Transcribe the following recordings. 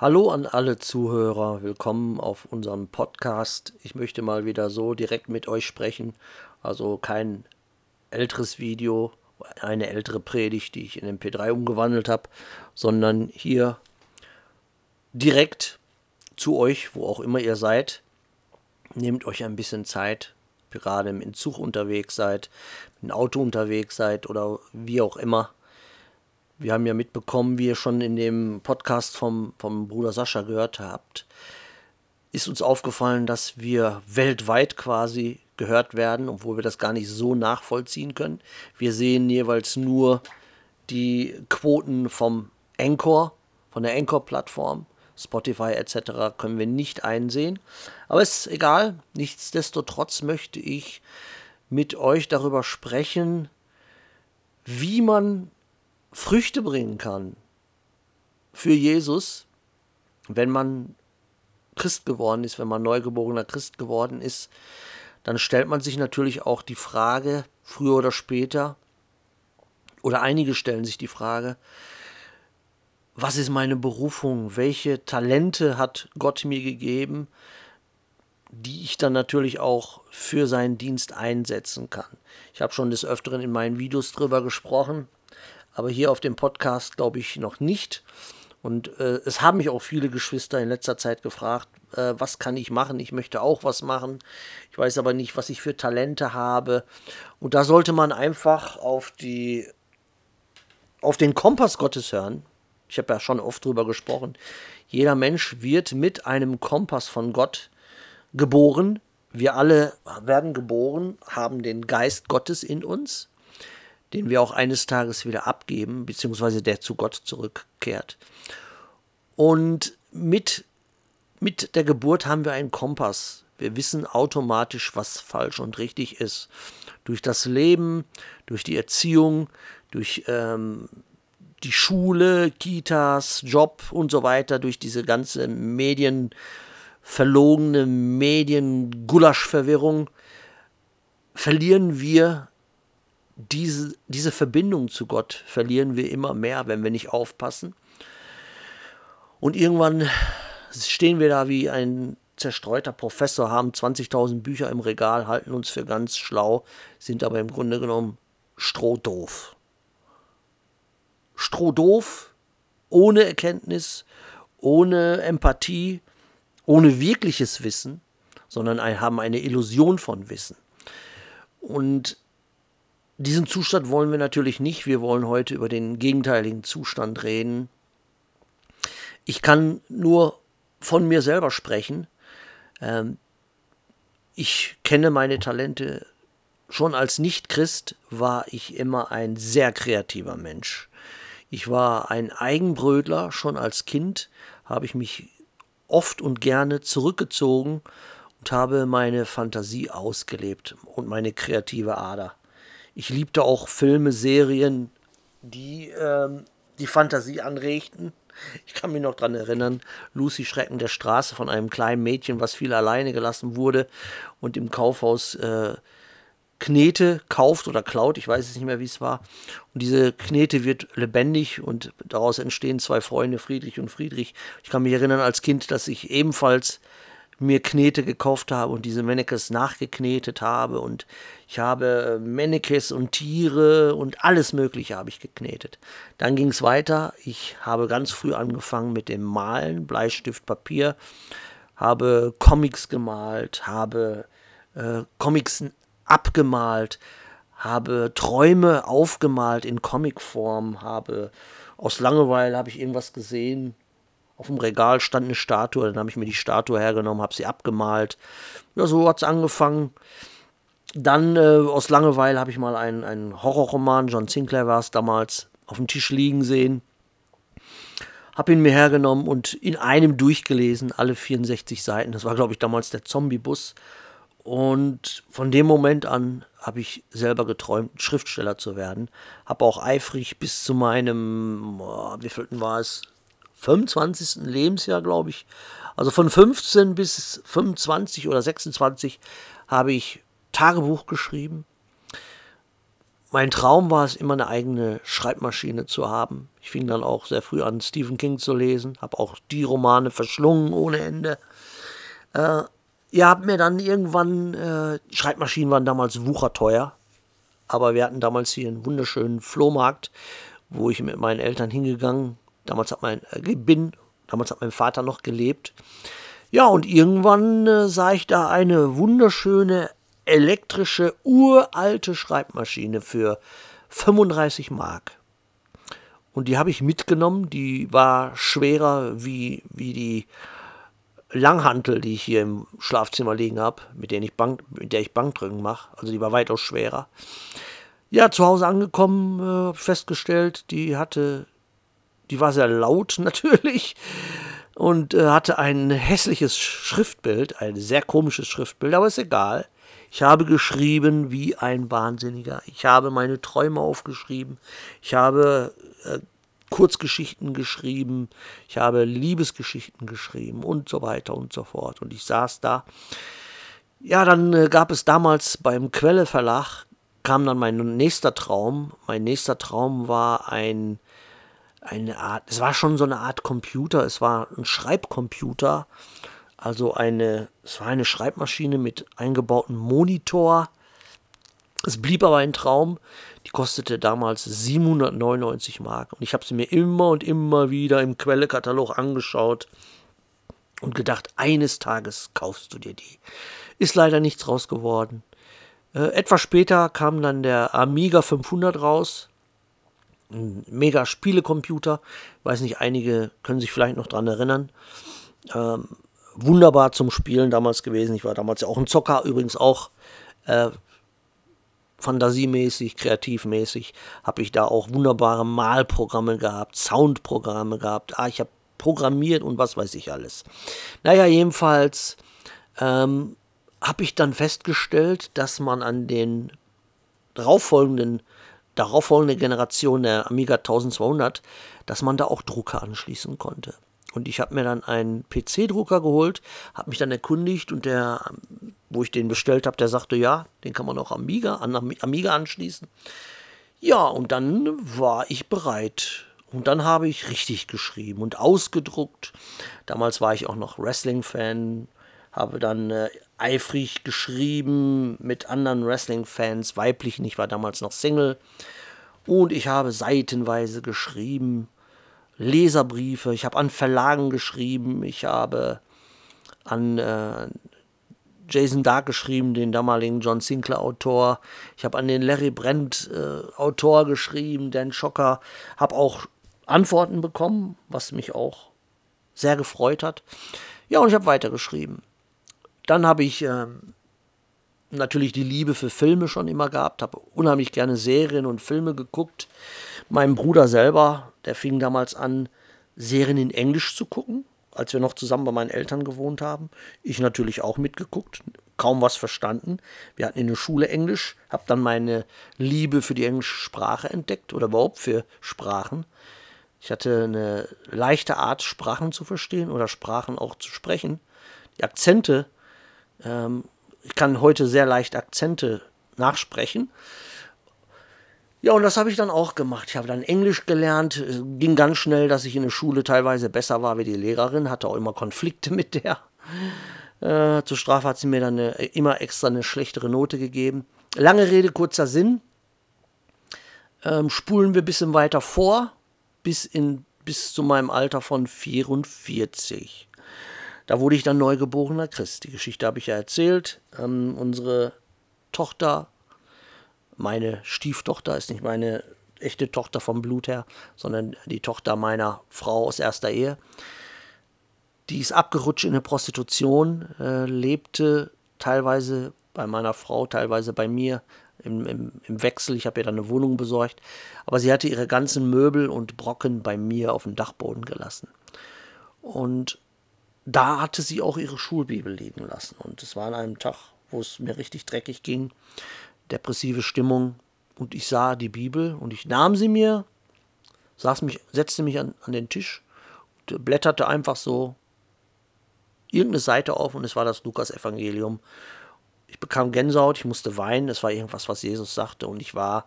Hallo an alle Zuhörer, willkommen auf unserem Podcast. Ich möchte mal wieder so direkt mit euch sprechen, also kein älteres Video, eine ältere Predigt, die ich in MP3 umgewandelt habe, sondern hier direkt zu euch, wo auch immer ihr seid. Nehmt euch ein bisschen Zeit, gerade im Zug unterwegs seid, dem Auto unterwegs seid oder wie auch immer wir haben ja mitbekommen, wie ihr schon in dem Podcast vom, vom Bruder Sascha gehört habt, ist uns aufgefallen, dass wir weltweit quasi gehört werden, obwohl wir das gar nicht so nachvollziehen können. Wir sehen jeweils nur die Quoten vom Anchor, von der Anchor-Plattform. Spotify etc. können wir nicht einsehen. Aber ist egal. Nichtsdestotrotz möchte ich mit euch darüber sprechen, wie man Früchte bringen kann für Jesus, wenn man Christ geworden ist, wenn man neugeborener Christ geworden ist, dann stellt man sich natürlich auch die Frage, früher oder später, oder einige stellen sich die Frage, was ist meine Berufung? Welche Talente hat Gott mir gegeben, die ich dann natürlich auch für seinen Dienst einsetzen kann? Ich habe schon des Öfteren in meinen Videos drüber gesprochen aber hier auf dem Podcast glaube ich noch nicht. Und äh, es haben mich auch viele Geschwister in letzter Zeit gefragt, äh, was kann ich machen? Ich möchte auch was machen. Ich weiß aber nicht, was ich für Talente habe. Und da sollte man einfach auf die auf den Kompass Gottes hören. Ich habe ja schon oft drüber gesprochen. Jeder Mensch wird mit einem Kompass von Gott geboren. Wir alle werden geboren, haben den Geist Gottes in uns den wir auch eines Tages wieder abgeben, beziehungsweise der zu Gott zurückkehrt. Und mit, mit der Geburt haben wir einen Kompass. Wir wissen automatisch, was falsch und richtig ist. Durch das Leben, durch die Erziehung, durch ähm, die Schule, Kitas, Job und so weiter, durch diese ganze Medien, verlogene Medien-Gulasch-Verwirrung, verlieren wir diese, diese Verbindung zu Gott verlieren wir immer mehr, wenn wir nicht aufpassen. Und irgendwann stehen wir da wie ein zerstreuter Professor, haben 20.000 Bücher im Regal, halten uns für ganz schlau, sind aber im Grunde genommen strohdoof. Strohdoof, ohne Erkenntnis, ohne Empathie, ohne wirkliches Wissen, sondern haben eine Illusion von Wissen. Und diesen Zustand wollen wir natürlich nicht. Wir wollen heute über den gegenteiligen Zustand reden. Ich kann nur von mir selber sprechen. Ähm, ich kenne meine Talente. Schon als Nicht-Christ war ich immer ein sehr kreativer Mensch. Ich war ein Eigenbrötler. Schon als Kind habe ich mich oft und gerne zurückgezogen und habe meine Fantasie ausgelebt und meine kreative Ader. Ich liebte auch Filme, Serien, die ähm, die Fantasie anregten. Ich kann mich noch daran erinnern, Lucy Schrecken der Straße von einem kleinen Mädchen, was viel alleine gelassen wurde und im Kaufhaus äh, Knete kauft oder klaut, ich weiß es nicht mehr, wie es war. Und diese Knete wird lebendig und daraus entstehen zwei Freunde, Friedrich und Friedrich. Ich kann mich erinnern als Kind, dass ich ebenfalls mir Knete gekauft habe und diese Mannekes nachgeknetet habe und ich habe Mannekes und Tiere und alles Mögliche habe ich geknetet. Dann ging es weiter. Ich habe ganz früh angefangen mit dem Malen, Bleistift, Papier, habe Comics gemalt, habe äh, Comics abgemalt, habe Träume aufgemalt in Comicform, habe aus Langeweile habe ich irgendwas gesehen, auf dem Regal stand eine Statue, dann habe ich mir die Statue hergenommen, habe sie abgemalt. Ja, so hat es angefangen. Dann äh, aus Langeweile habe ich mal einen, einen Horrorroman, John Sinclair war es damals, auf dem Tisch liegen sehen. Habe ihn mir hergenommen und in einem durchgelesen, alle 64 Seiten. Das war, glaube ich, damals der Zombie-Bus. Und von dem Moment an habe ich selber geträumt, Schriftsteller zu werden. Habe auch eifrig bis zu meinem, oh, wie vielten war es, 25. Lebensjahr, glaube ich. Also von 15 bis 25 oder 26 habe ich Tagebuch geschrieben. Mein Traum war es immer eine eigene Schreibmaschine zu haben. Ich fing dann auch sehr früh an, Stephen King zu lesen, habe auch die Romane verschlungen ohne Ende. Äh, ja, hab mir dann irgendwann, äh, Schreibmaschinen waren damals wucherteuer, aber wir hatten damals hier einen wunderschönen Flohmarkt, wo ich mit meinen Eltern hingegangen, damals hat mein, äh, bin, damals hat mein Vater noch gelebt. Ja, und irgendwann äh, sah ich da eine wunderschöne elektrische, uralte Schreibmaschine für 35 Mark. Und die habe ich mitgenommen, die war schwerer wie, wie die Langhantel, die ich hier im Schlafzimmer liegen habe, mit, ich Bank, mit der ich Bankdrücken mache. Also die war weitaus schwerer. Ja, zu Hause angekommen, äh, festgestellt, die hatte, die war sehr laut natürlich und äh, hatte ein hässliches Schriftbild, ein sehr komisches Schriftbild, aber ist egal. Ich habe geschrieben wie ein Wahnsinniger. Ich habe meine Träume aufgeschrieben. Ich habe äh, Kurzgeschichten geschrieben. Ich habe Liebesgeschichten geschrieben und so weiter und so fort. Und ich saß da. Ja, dann äh, gab es damals beim Quelle Verlag, kam dann mein nächster Traum. Mein nächster Traum war ein, eine Art, es war schon so eine Art Computer, es war ein Schreibcomputer also eine, es war eine Schreibmaschine mit eingebautem Monitor. Es blieb aber ein Traum. Die kostete damals 799 Mark. Und ich habe sie mir immer und immer wieder im Quellekatalog angeschaut und gedacht, eines Tages kaufst du dir die. Ist leider nichts raus geworden. Äh, etwas später kam dann der Amiga 500 raus. Ein mega Spielecomputer. Weiß nicht, einige können sich vielleicht noch dran erinnern. Ähm, wunderbar zum Spielen damals gewesen. Ich war damals ja auch ein Zocker, übrigens auch äh, fantasiemäßig, kreativmäßig, habe ich da auch wunderbare Malprogramme gehabt, Soundprogramme gehabt. Ah, ich habe programmiert und was weiß ich alles. Naja, jedenfalls ähm, habe ich dann festgestellt, dass man an den darauffolgenden darauffolgende Generation der Amiga 1200, dass man da auch Drucker anschließen konnte. Und ich habe mir dann einen PC-Drucker geholt, habe mich dann erkundigt und der, wo ich den bestellt habe, der sagte, ja, den kann man auch Amiga, an Amiga anschließen. Ja, und dann war ich bereit. Und dann habe ich richtig geschrieben und ausgedruckt. Damals war ich auch noch Wrestling-Fan, habe dann äh, eifrig geschrieben mit anderen Wrestling-Fans, weiblichen, ich war damals noch Single. Und ich habe seitenweise geschrieben Leserbriefe, ich habe an Verlagen geschrieben, ich habe an äh, Jason Dark geschrieben, den damaligen John Sinclair Autor. Ich habe an den Larry Brent äh, Autor geschrieben, Dan Schocker. Habe auch Antworten bekommen, was mich auch sehr gefreut hat. Ja, und ich habe weitergeschrieben. Dann habe ich äh, natürlich die Liebe für Filme schon immer gehabt, habe unheimlich gerne Serien und Filme geguckt. Mein Bruder selber, der fing damals an, Serien in Englisch zu gucken, als wir noch zusammen bei meinen Eltern gewohnt haben. Ich natürlich auch mitgeguckt, kaum was verstanden. Wir hatten in der Schule Englisch, habe dann meine Liebe für die englische Sprache entdeckt oder überhaupt für Sprachen. Ich hatte eine leichte Art, Sprachen zu verstehen oder Sprachen auch zu sprechen. Die Akzente, ähm, ich kann heute sehr leicht Akzente nachsprechen. Ja, und das habe ich dann auch gemacht. Ich habe dann Englisch gelernt. Ging ganz schnell, dass ich in der Schule teilweise besser war wie die Lehrerin. Hatte auch immer Konflikte mit der. Äh, zur Strafe hat sie mir dann eine, immer extra eine schlechtere Note gegeben. Lange Rede, kurzer Sinn. Ähm, spulen wir ein bisschen weiter vor, bis, in, bis zu meinem Alter von 44. Da wurde ich dann neugeborener Christ. Die Geschichte habe ich ja erzählt. Ähm, unsere Tochter meine Stieftochter ist nicht meine echte Tochter vom Blut her, sondern die Tochter meiner Frau aus erster Ehe. Die ist abgerutscht in eine Prostitution, äh, lebte teilweise bei meiner Frau, teilweise bei mir im, im, im Wechsel. Ich habe ihr dann eine Wohnung besorgt. Aber sie hatte ihre ganzen Möbel und Brocken bei mir auf dem Dachboden gelassen. Und da hatte sie auch ihre Schulbibel liegen lassen. Und es war an einem Tag, wo es mir richtig dreckig ging depressive Stimmung und ich sah die Bibel und ich nahm sie mir, saß mich, setzte mich an, an den Tisch, und blätterte einfach so irgendeine Seite auf und es war das Lukas-Evangelium. Ich bekam Gänsehaut, ich musste weinen, es war irgendwas, was Jesus sagte und ich war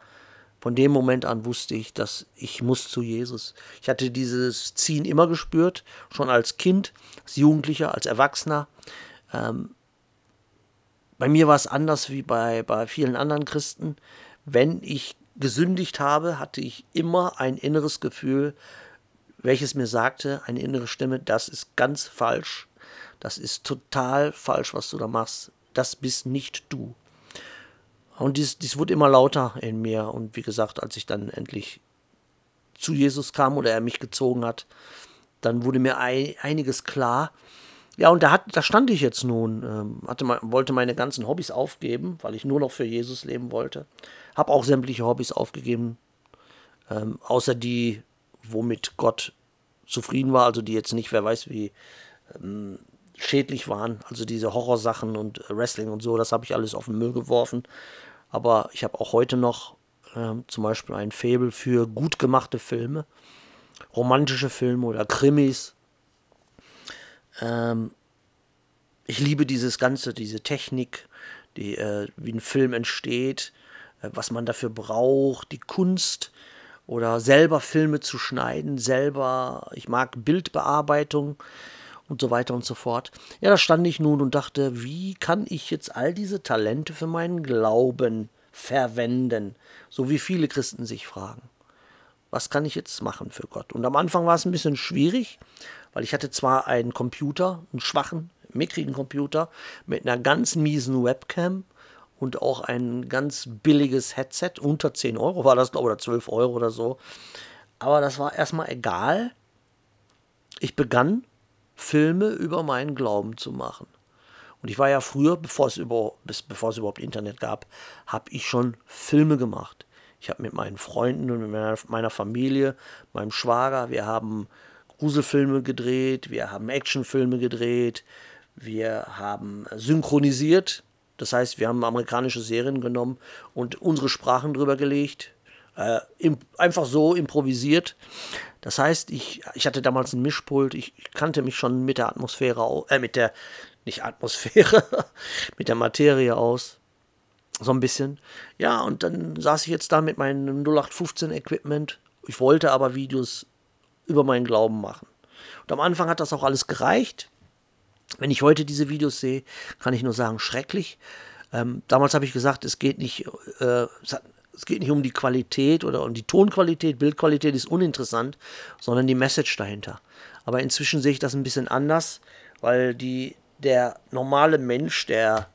von dem Moment an wusste ich, dass ich muss zu Jesus. Ich hatte dieses Ziehen immer gespürt, schon als Kind, als Jugendlicher, als Erwachsener. Ähm, bei mir war es anders wie bei, bei vielen anderen Christen. Wenn ich gesündigt habe, hatte ich immer ein inneres Gefühl, welches mir sagte, eine innere Stimme, das ist ganz falsch, das ist total falsch, was du da machst, das bist nicht du. Und dies, dies wurde immer lauter in mir. Und wie gesagt, als ich dann endlich zu Jesus kam oder er mich gezogen hat, dann wurde mir ein, einiges klar. Ja, und da, hat, da stand ich jetzt nun, ähm, hatte, wollte meine ganzen Hobbys aufgeben, weil ich nur noch für Jesus leben wollte. Habe auch sämtliche Hobbys aufgegeben, ähm, außer die, womit Gott zufrieden war, also die jetzt nicht, wer weiß wie ähm, schädlich waren, also diese Horrorsachen und Wrestling und so, das habe ich alles auf den Müll geworfen. Aber ich habe auch heute noch ähm, zum Beispiel ein Faible für gut gemachte Filme, romantische Filme oder Krimis. Ähm, ich liebe dieses Ganze, diese Technik, die, äh, wie ein Film entsteht, äh, was man dafür braucht, die Kunst oder selber Filme zu schneiden, selber, ich mag Bildbearbeitung und so weiter und so fort. Ja, da stand ich nun und dachte, wie kann ich jetzt all diese Talente für meinen Glauben verwenden? So wie viele Christen sich fragen. Was kann ich jetzt machen für Gott? Und am Anfang war es ein bisschen schwierig, weil ich hatte zwar einen Computer, einen schwachen, mickrigen Computer mit einer ganz miesen Webcam und auch ein ganz billiges Headset, unter 10 Euro war das, glaube ich, oder 12 Euro oder so. Aber das war erstmal egal. Ich begann, Filme über meinen Glauben zu machen. Und ich war ja früher, bevor es, über, bis, bevor es überhaupt Internet gab, habe ich schon Filme gemacht. Ich habe mit meinen Freunden und mit meiner, meiner Familie, meinem Schwager, wir haben Gruselfilme gedreht, wir haben Actionfilme gedreht, wir haben synchronisiert. Das heißt, wir haben amerikanische Serien genommen und unsere Sprachen drüber gelegt. Äh, im, einfach so improvisiert. Das heißt, ich, ich hatte damals ein Mischpult, ich, kannte mich schon mit der Atmosphäre, äh, mit der, nicht Atmosphäre, mit der Materie aus. So ein bisschen. Ja, und dann saß ich jetzt da mit meinem 0815-Equipment. Ich wollte aber Videos über meinen Glauben machen. Und am Anfang hat das auch alles gereicht. Wenn ich heute diese Videos sehe, kann ich nur sagen, schrecklich. Ähm, damals habe ich gesagt, es geht nicht, äh, es geht nicht um die Qualität oder um die Tonqualität, Bildqualität ist uninteressant, sondern die Message dahinter. Aber inzwischen sehe ich das ein bisschen anders, weil die, der normale Mensch, der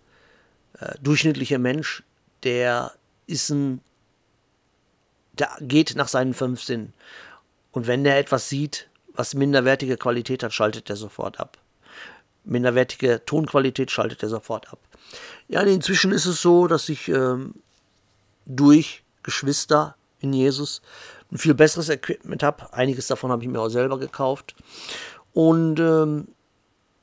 äh, durchschnittliche Mensch, der ist ein, der geht nach seinen fünf Sinnen. Und wenn der etwas sieht, was minderwertige Qualität hat, schaltet er sofort ab minderwertige Tonqualität schaltet er sofort ab. Ja, inzwischen ist es so, dass ich ähm, durch Geschwister in Jesus ein viel besseres Equipment habe. Einiges davon habe ich mir auch selber gekauft. Und ähm,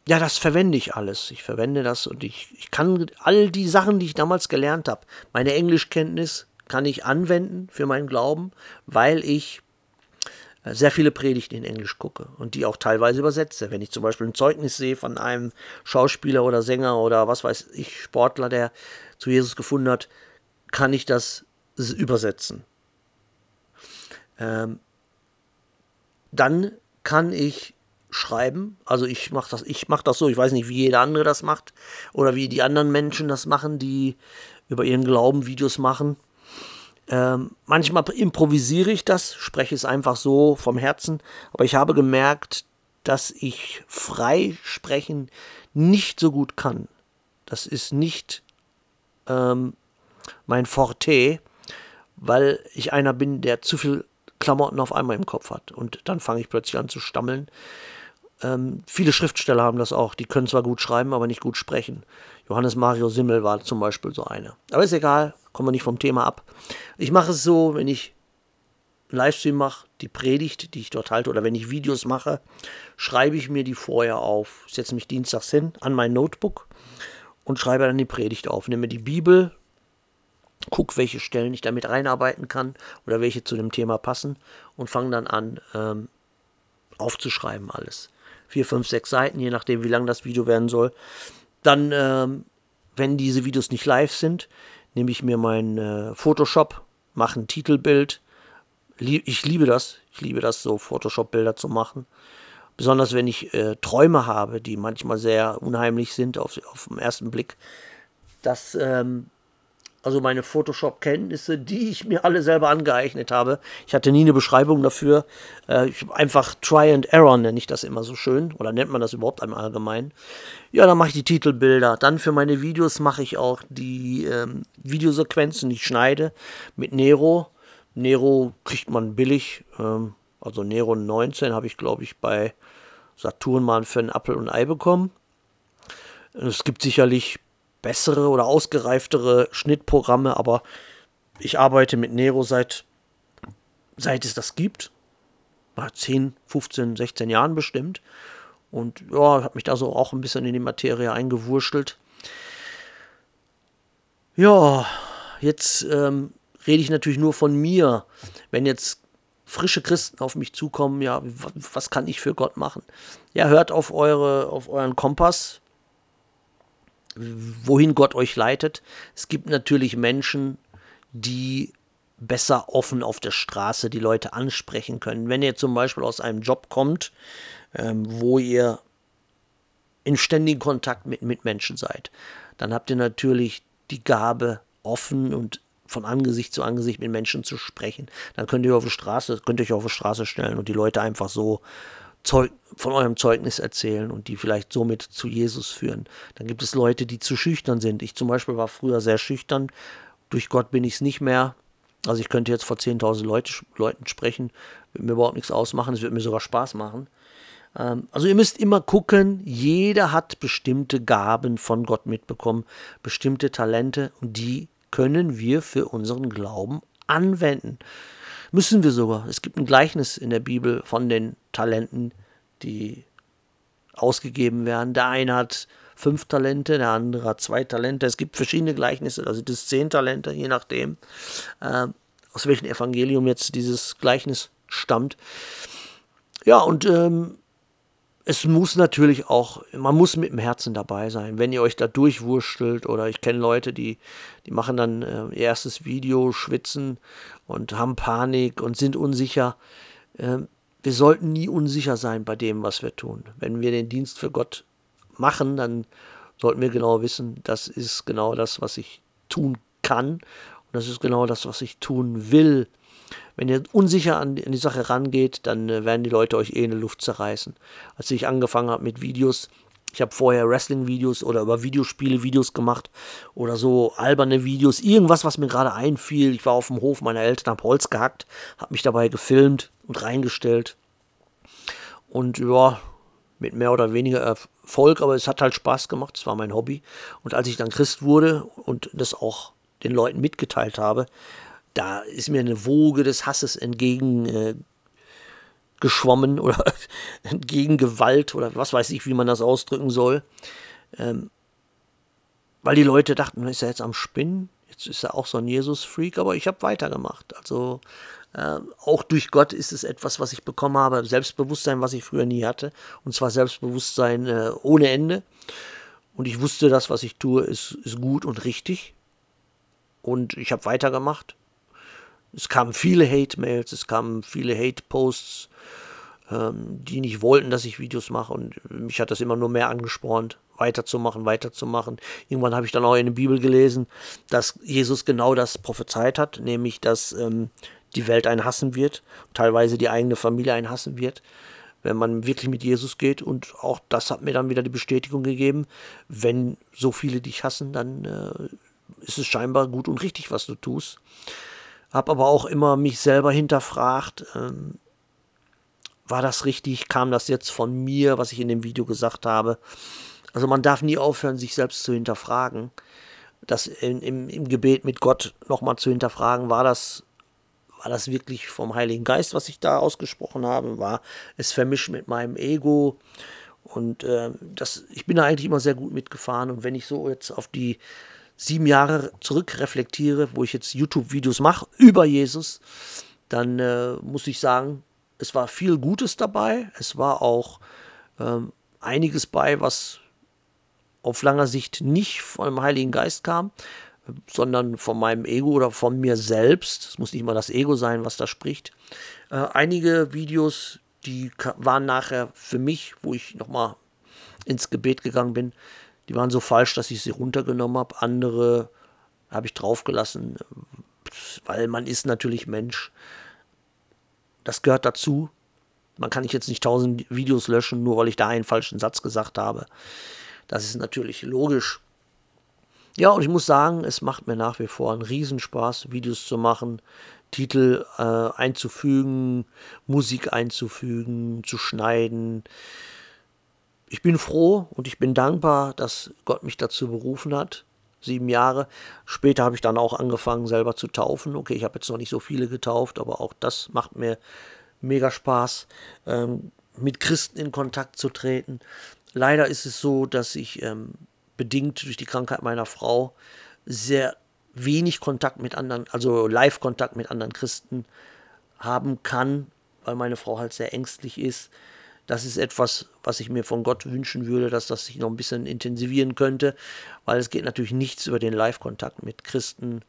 ja, das verwende ich alles. Ich verwende das und ich, ich kann all die Sachen, die ich damals gelernt habe, meine Englischkenntnis kann ich anwenden für meinen Glauben, weil ich sehr viele Predigten in Englisch gucke und die auch teilweise übersetze. Wenn ich zum Beispiel ein Zeugnis sehe von einem Schauspieler oder Sänger oder was weiß ich, Sportler, der zu Jesus gefunden hat, kann ich das übersetzen. Ähm, dann kann ich schreiben, also ich mache das, ich das so, ich weiß nicht, wie jeder andere das macht oder wie die anderen Menschen das machen, die über ihren Glauben Videos machen. Ähm, manchmal improvisiere ich das, spreche es einfach so vom Herzen, aber ich habe gemerkt, dass ich frei sprechen nicht so gut kann. Das ist nicht ähm, mein Forte, weil ich einer bin, der zu viel Klamotten auf einmal im Kopf hat. Und dann fange ich plötzlich an zu stammeln. Ähm, viele Schriftsteller haben das auch. Die können zwar gut schreiben, aber nicht gut sprechen. Johannes Mario Simmel war zum Beispiel so einer. Aber ist egal, kommen wir nicht vom Thema ab. Ich mache es so, wenn ich einen Livestream mache, die Predigt, die ich dort halte, oder wenn ich Videos mache, schreibe ich mir die vorher auf. Ich setze mich dienstags hin an mein Notebook und schreibe dann die Predigt auf. Nehme die Bibel, gucke, welche Stellen ich damit reinarbeiten kann oder welche zu dem Thema passen und fange dann an, ähm, aufzuschreiben alles. Vier, fünf, sechs Seiten, je nachdem, wie lang das Video werden soll. Dann, ähm, wenn diese Videos nicht live sind, nehme ich mir mein äh, Photoshop mache ein Titelbild. Ich liebe das. Ich liebe das, so Photoshop-Bilder zu machen. Besonders wenn ich äh, Träume habe, die manchmal sehr unheimlich sind auf, auf den ersten Blick. Das ähm, also meine Photoshop-Kenntnisse, die ich mir alle selber angeeignet habe. Ich hatte nie eine Beschreibung dafür. Äh, ich einfach Try and Error nenne ich das immer so schön. Oder nennt man das überhaupt im Allgemeinen? Ja, dann mache ich die Titelbilder. Dann für meine Videos mache ich auch die ähm, Videosequenzen, die ich schneide mit Nero. Nero kriegt man billig. Ähm, also Nero 19 habe ich, glaube ich, bei Saturn mal für einen Apfel und Ei bekommen. Es gibt sicherlich bessere oder ausgereiftere Schnittprogramme, aber ich arbeite mit Nero seit, seit es das gibt. 10, 15, 16 Jahren bestimmt. Und ja, habe mich da so auch ein bisschen in die Materie eingewurschtelt. Ja, jetzt ähm, rede ich natürlich nur von mir. Wenn jetzt frische Christen auf mich zukommen, ja, was kann ich für Gott machen? Ja, hört auf eure, auf euren Kompass, wohin Gott euch leitet. Es gibt natürlich Menschen, die besser offen auf der Straße die Leute ansprechen können. Wenn ihr zum Beispiel aus einem Job kommt, ähm, wo ihr in ständigem Kontakt mit Mitmenschen seid, dann habt ihr natürlich die Gabe, offen und von Angesicht zu Angesicht mit Menschen zu sprechen. Dann könnt ihr auf die Straße, könnt ihr euch auf die Straße stellen und die Leute einfach so Zeug, von eurem Zeugnis erzählen und die vielleicht somit zu Jesus führen. Dann gibt es Leute, die zu schüchtern sind. Ich zum Beispiel war früher sehr schüchtern. Durch Gott bin ich es nicht mehr. Also ich könnte jetzt vor 10.000 Leute, Leuten sprechen, würde mir überhaupt nichts ausmachen, es würde mir sogar Spaß machen. Ähm, also ihr müsst immer gucken, jeder hat bestimmte Gaben von Gott mitbekommen, bestimmte Talente und die können wir für unseren Glauben anwenden. Müssen wir sogar. Es gibt ein Gleichnis in der Bibel von den Talenten, die ausgegeben werden. Der eine hat fünf Talente, der andere hat zwei Talente. Es gibt verschiedene Gleichnisse, also das zehn Talente, je nachdem, äh, aus welchem Evangelium jetzt dieses Gleichnis stammt. Ja, und ähm, es muss natürlich auch, man muss mit dem Herzen dabei sein. Wenn ihr euch da durchwurstelt oder ich kenne Leute, die, die machen dann äh, ihr erstes Video, schwitzen und haben Panik und sind unsicher. Äh, wir sollten nie unsicher sein bei dem, was wir tun. Wenn wir den Dienst für Gott machen, dann sollten wir genau wissen, das ist genau das, was ich tun kann und das ist genau das, was ich tun will. Wenn ihr unsicher an die, Sache rangeht, dann äh, werden die Leute euch eh in die Luft zerreißen. Als ich angefangen habe mit Videos, ich habe vorher Wrestling-Videos oder über Videospiele Videos gemacht oder so alberne Videos, irgendwas, was mir gerade einfiel. Ich war auf dem Hof meiner Eltern, habe Holz gehackt, habe mich dabei gefilmt und reingestellt. Und ja, mit mehr oder weniger Erfolg, aber es hat halt Spaß gemacht, es war mein Hobby. Und als ich dann Christ wurde und das auch den Leuten mitgeteilt habe, da ist mir eine Woge des Hasses entgegen äh, oder entgegen Gewalt oder was weiß ich, wie man das ausdrücken soll. Ähm, weil die Leute dachten, ist er jetzt am Spinnen? Jetzt ist er auch so ein Jesus-Freak, aber ich habe weitergemacht. Also äh, auch durch Gott ist es etwas, was ich bekommen habe. Selbstbewusstsein, was ich früher nie hatte. Und zwar Selbstbewusstsein äh, ohne Ende. Und ich wusste, das, was ich tue, ist, ist gut und richtig. Und ich habe weitergemacht. Es kamen viele Hate-Mails, es kamen viele Hate-Posts, ähm, die nicht wollten, dass ich Videos mache. Und mich hat das immer nur mehr angespornt, weiterzumachen, weiterzumachen. Irgendwann habe ich dann auch in der Bibel gelesen, dass Jesus genau das prophezeit hat, nämlich, dass ähm, die Welt einen hassen wird, teilweise die eigene Familie einen hassen wird, wenn man wirklich mit Jesus geht. Und auch das hat mir dann wieder die Bestätigung gegeben, wenn so viele dich hassen, dann äh, ist es scheinbar gut und richtig, was du tust habe aber auch immer mich selber hinterfragt, ähm, war das richtig, kam das jetzt von mir, was ich in dem Video gesagt habe. Also man darf nie aufhören, sich selbst zu hinterfragen. Das in, im, im Gebet mit Gott nochmal zu hinterfragen, war das, war das wirklich vom Heiligen Geist, was ich da ausgesprochen habe? War es vermischt mit meinem Ego? Und äh, das, ich bin da eigentlich immer sehr gut mitgefahren. Und wenn ich so jetzt auf die sieben Jahre zurückreflektiere, wo ich jetzt YouTube-Videos mache über Jesus, dann äh, muss ich sagen, es war viel Gutes dabei. Es war auch ähm, einiges bei, was auf langer Sicht nicht vom Heiligen Geist kam. sondern von meinem Ego oder von mir selbst. Es muss nicht mal das Ego sein, was da spricht. Äh, einige Videos, die waren nachher für mich, wo ich nochmal ins Gebet gegangen bin, die waren so falsch, dass ich sie runtergenommen habe. Andere habe ich draufgelassen, weil man ist natürlich Mensch. Das gehört dazu. Man kann jetzt nicht tausend Videos löschen, nur weil ich da einen falschen Satz gesagt habe. Das ist natürlich logisch. Ja, und ich muss sagen, es macht mir nach wie vor einen Riesenspaß, Videos zu machen, Titel äh, einzufügen, Musik einzufügen, zu schneiden. Ich bin froh und ich bin dankbar, dass Gott mich dazu berufen hat. Sieben Jahre. Später habe ich dann auch angefangen, selber zu taufen. Okay, ich habe jetzt noch nicht so viele getauft, aber auch das macht mir mega Spaß, ähm, mit Christen in Kontakt zu treten. Leider ist es so, dass ich ähm, bedingt durch die Krankheit meiner Frau sehr wenig Kontakt mit anderen, also Live-Kontakt mit anderen Christen haben kann, weil meine Frau halt sehr ängstlich ist. Das ist etwas, was ich mir von Gott wünschen würde, dass das sich noch ein bisschen intensivieren könnte, weil es geht natürlich nichts über den Live-Kontakt mit Christen,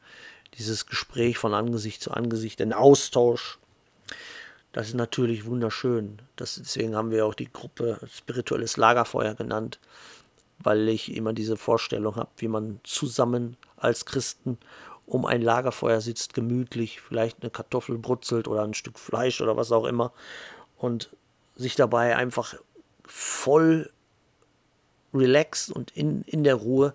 dieses Gespräch von Angesicht zu Angesicht, den Austausch. Das ist natürlich wunderschön. Das, deswegen haben wir auch die Gruppe Spirituelles Lagerfeuer genannt weil ich immer diese Vorstellung habe, wie man zusammen als Christen um ein Lagerfeuer sitzt, gemütlich, vielleicht eine Kartoffel brutzelt oder ein Stück Fleisch oder was auch immer und sich dabei einfach voll relaxed und in, in der Ruhe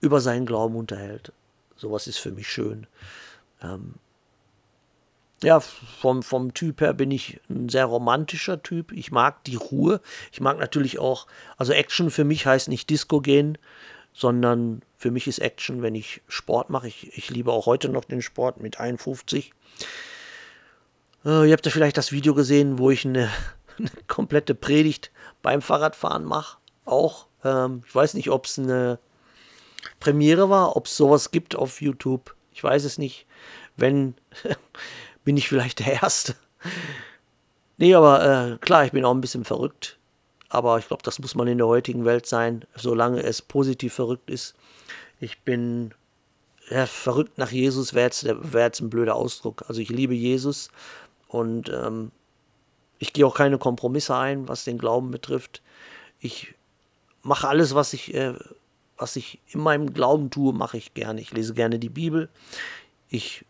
über seinen Glauben unterhält. Sowas ist für mich schön. Ähm, ja, vom, vom Typ her bin ich ein sehr romantischer Typ. Ich mag die Ruhe. Ich mag natürlich auch, also Action für mich heißt nicht Disco gehen, sondern für mich ist Action, wenn ich Sport mache. Ich, ich liebe auch heute noch den Sport mit 51. Äh, ihr habt ja vielleicht das Video gesehen, wo ich eine, eine komplette Predigt beim Fahrradfahren mache. Auch. Ähm, ich weiß nicht, ob es eine Premiere war, ob es sowas gibt auf YouTube. Ich weiß es nicht. Wenn bin ich vielleicht der Erste. Nee, aber äh, klar, ich bin auch ein bisschen verrückt. Aber ich glaube, das muss man in der heutigen Welt sein, solange es positiv verrückt ist. Ich bin ja, verrückt nach Jesus, wäre jetzt, wär jetzt ein blöder Ausdruck. Also ich liebe Jesus und ähm, ich gehe auch keine Kompromisse ein, was den Glauben betrifft. Ich mache alles, was ich, äh, was ich in meinem Glauben tue, mache ich gerne. Ich lese gerne die Bibel. Ich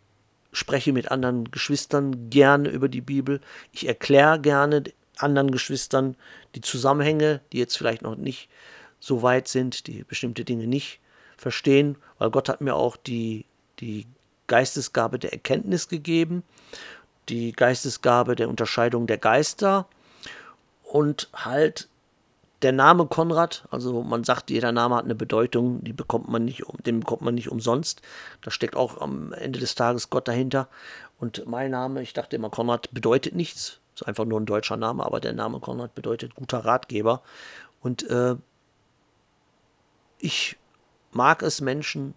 spreche mit anderen Geschwistern gerne über die Bibel. Ich erkläre gerne anderen Geschwistern die Zusammenhänge, die jetzt vielleicht noch nicht so weit sind, die bestimmte Dinge nicht verstehen, weil Gott hat mir auch die, die Geistesgabe der Erkenntnis gegeben, die Geistesgabe der Unterscheidung der Geister und halt der Name Konrad, also man sagt, jeder Name hat eine Bedeutung, die bekommt man nicht, den bekommt man nicht umsonst. Da steckt auch am Ende des Tages Gott dahinter. Und mein Name, ich dachte immer, Konrad bedeutet nichts. Ist einfach nur ein deutscher Name, aber der Name Konrad bedeutet guter Ratgeber. Und äh, ich mag es, Menschen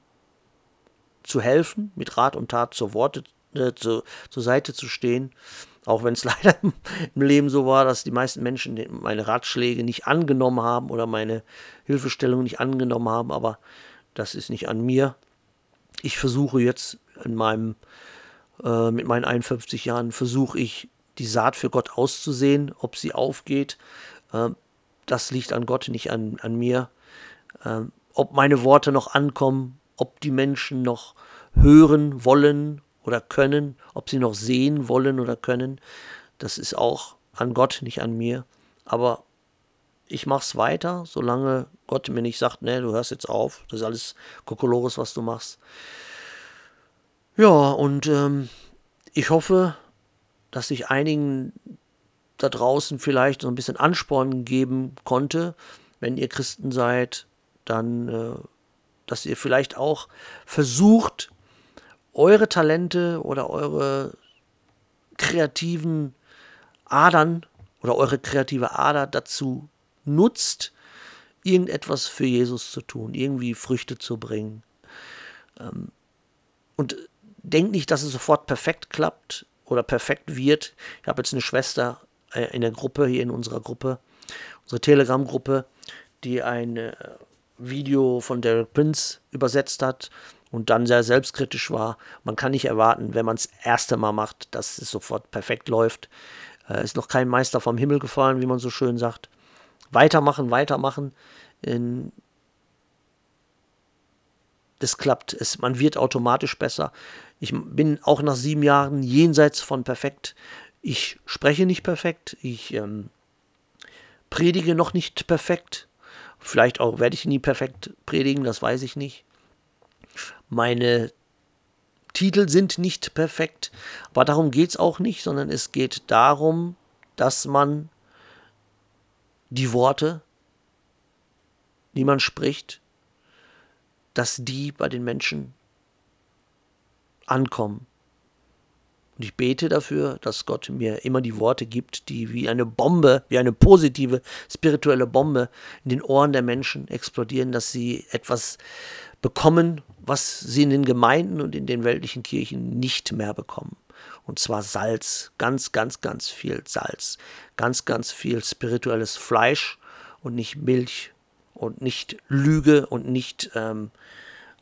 zu helfen, mit Rat und Tat zur Worte, äh, zu, zur Seite zu stehen auch wenn es leider im Leben so war, dass die meisten Menschen meine Ratschläge nicht angenommen haben oder meine Hilfestellung nicht angenommen haben, aber das ist nicht an mir. Ich versuche jetzt in meinem, äh, mit meinen 51 Jahren, versuche ich die Saat für Gott auszusehen, ob sie aufgeht. Äh, das liegt an Gott, nicht an, an mir. Äh, ob meine Worte noch ankommen, ob die Menschen noch hören wollen oder können, ob sie noch sehen wollen oder können, das ist auch an Gott, nicht an mir. Aber ich mache es weiter, solange Gott mir nicht sagt, ne, du hörst jetzt auf, das ist alles Kokolores, was du machst. Ja, und ähm, ich hoffe, dass ich einigen da draußen vielleicht so ein bisschen Ansporn geben konnte, wenn ihr Christen seid, dann, äh, dass ihr vielleicht auch versucht, eure Talente oder eure kreativen Adern oder eure kreative Ader dazu nutzt, irgendetwas für Jesus zu tun, irgendwie Früchte zu bringen. Ähm, und denkt nicht, dass es sofort perfekt klappt oder perfekt wird. Ich habe jetzt eine Schwester äh, in der Gruppe, hier in unserer Gruppe, unsere Telegram-Gruppe, die ein äh, Video von Derek Prince übersetzt hat und dann sehr selbstkritisch war. Man kann nicht erwarten, wenn man es erste Mal macht, dass es sofort perfekt läuft. Äh, ist noch kein Meister vom Himmel gefallen, wie man so schön sagt. Weitermachen, weitermachen. In das klappt. Es, man wird automatisch besser. Ich bin auch nach sieben Jahren jenseits von perfekt. Ich spreche nicht perfekt. Ich ähm, predige noch nicht perfekt. Vielleicht auch werde ich nie perfekt predigen, das weiß ich nicht. Meine Titel sind nicht perfekt, aber darum geht es auch nicht, sondern es geht darum, dass man die Worte, die man spricht, dass die bei den Menschen ankommen. Und ich bete dafür, dass Gott mir immer die Worte gibt, die wie eine Bombe, wie eine positive spirituelle Bombe in den Ohren der Menschen explodieren, dass sie etwas bekommen, was sie in den Gemeinden und in den weltlichen Kirchen nicht mehr bekommen. Und zwar Salz, ganz, ganz, ganz viel Salz, ganz, ganz viel spirituelles Fleisch und nicht Milch und nicht Lüge und nicht ähm,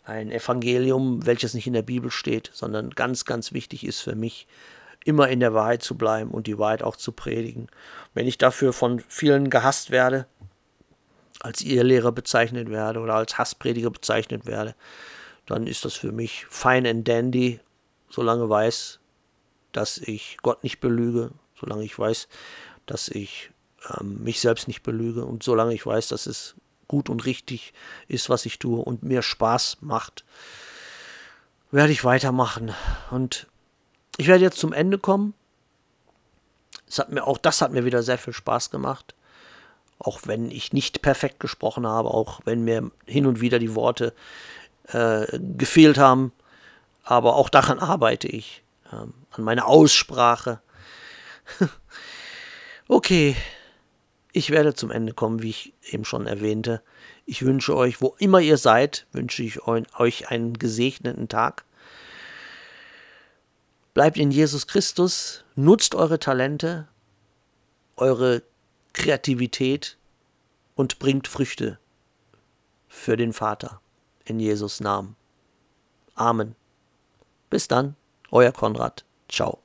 ein Evangelium, welches nicht in der Bibel steht, sondern ganz, ganz wichtig ist für mich, immer in der Wahrheit zu bleiben und die Wahrheit auch zu predigen. Wenn ich dafür von vielen gehasst werde, als Irrlehrer bezeichnet werde oder als Hassprediger bezeichnet werde, dann ist das für mich fine and dandy, solange weiß, dass ich Gott nicht belüge, solange ich weiß, dass ich ähm, mich selbst nicht belüge und solange ich weiß, dass es gut und richtig ist, was ich tue und mir Spaß macht, werde ich weitermachen. Und ich werde jetzt zum Ende kommen. Es hat mir auch das hat mir wieder sehr viel Spaß gemacht. Auch wenn ich nicht perfekt gesprochen habe, auch wenn mir hin und wieder die Worte äh, gefehlt haben. Aber auch daran arbeite ich. Ähm, an meiner Aussprache. okay, ich werde zum Ende kommen, wie ich eben schon erwähnte. Ich wünsche euch, wo immer ihr seid, wünsche ich euch einen gesegneten Tag. Bleibt in Jesus Christus, nutzt eure Talente, eure Kreativität und bringt Früchte für den Vater. In Jesus Namen. Amen. Bis dann, euer Konrad. Ciao.